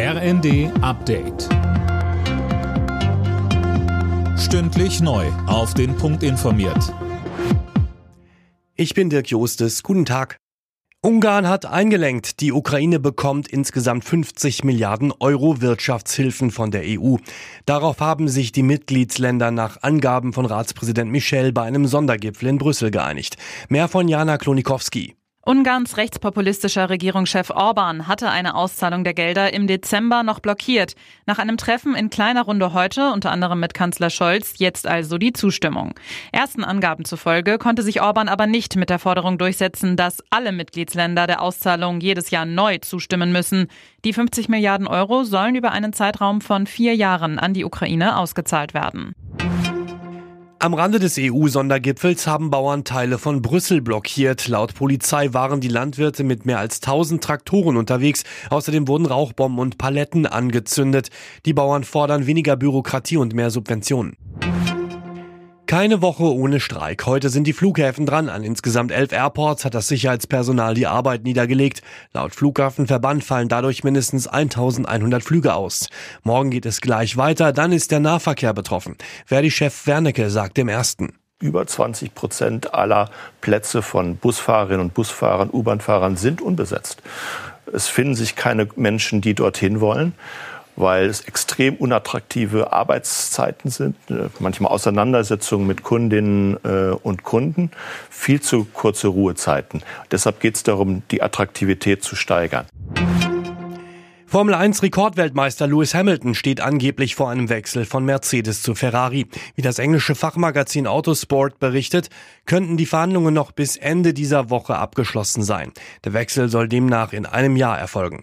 RND Update. Stündlich neu. Auf den Punkt informiert. Ich bin Dirk Jostes. Guten Tag. Ungarn hat eingelenkt. Die Ukraine bekommt insgesamt 50 Milliarden Euro Wirtschaftshilfen von der EU. Darauf haben sich die Mitgliedsländer nach Angaben von Ratspräsident Michel bei einem Sondergipfel in Brüssel geeinigt. Mehr von Jana Klonikowski. Ungarns rechtspopulistischer Regierungschef Orban hatte eine Auszahlung der Gelder im Dezember noch blockiert. Nach einem Treffen in kleiner Runde heute, unter anderem mit Kanzler Scholz, jetzt also die Zustimmung. Ersten Angaben zufolge konnte sich Orban aber nicht mit der Forderung durchsetzen, dass alle Mitgliedsländer der Auszahlung jedes Jahr neu zustimmen müssen. Die 50 Milliarden Euro sollen über einen Zeitraum von vier Jahren an die Ukraine ausgezahlt werden. Am Rande des EU-Sondergipfels haben Bauern Teile von Brüssel blockiert. Laut Polizei waren die Landwirte mit mehr als 1000 Traktoren unterwegs. Außerdem wurden Rauchbomben und Paletten angezündet. Die Bauern fordern weniger Bürokratie und mehr Subventionen. Keine Woche ohne Streik. Heute sind die Flughäfen dran. An insgesamt elf Airports hat das Sicherheitspersonal die Arbeit niedergelegt. Laut Flughafenverband fallen dadurch mindestens 1100 Flüge aus. Morgen geht es gleich weiter, dann ist der Nahverkehr betroffen. Verdi-Chef Wernicke sagt dem Ersten. Über 20 Prozent aller Plätze von Busfahrerinnen und Busfahrern, U-Bahn-Fahrern sind unbesetzt. Es finden sich keine Menschen, die dorthin wollen weil es extrem unattraktive Arbeitszeiten sind, äh, manchmal Auseinandersetzungen mit Kundinnen äh, und Kunden, viel zu kurze Ruhezeiten. Deshalb geht es darum, die Attraktivität zu steigern. Formel 1 Rekordweltmeister Lewis Hamilton steht angeblich vor einem Wechsel von Mercedes zu Ferrari. Wie das englische Fachmagazin Autosport berichtet, könnten die Verhandlungen noch bis Ende dieser Woche abgeschlossen sein. Der Wechsel soll demnach in einem Jahr erfolgen.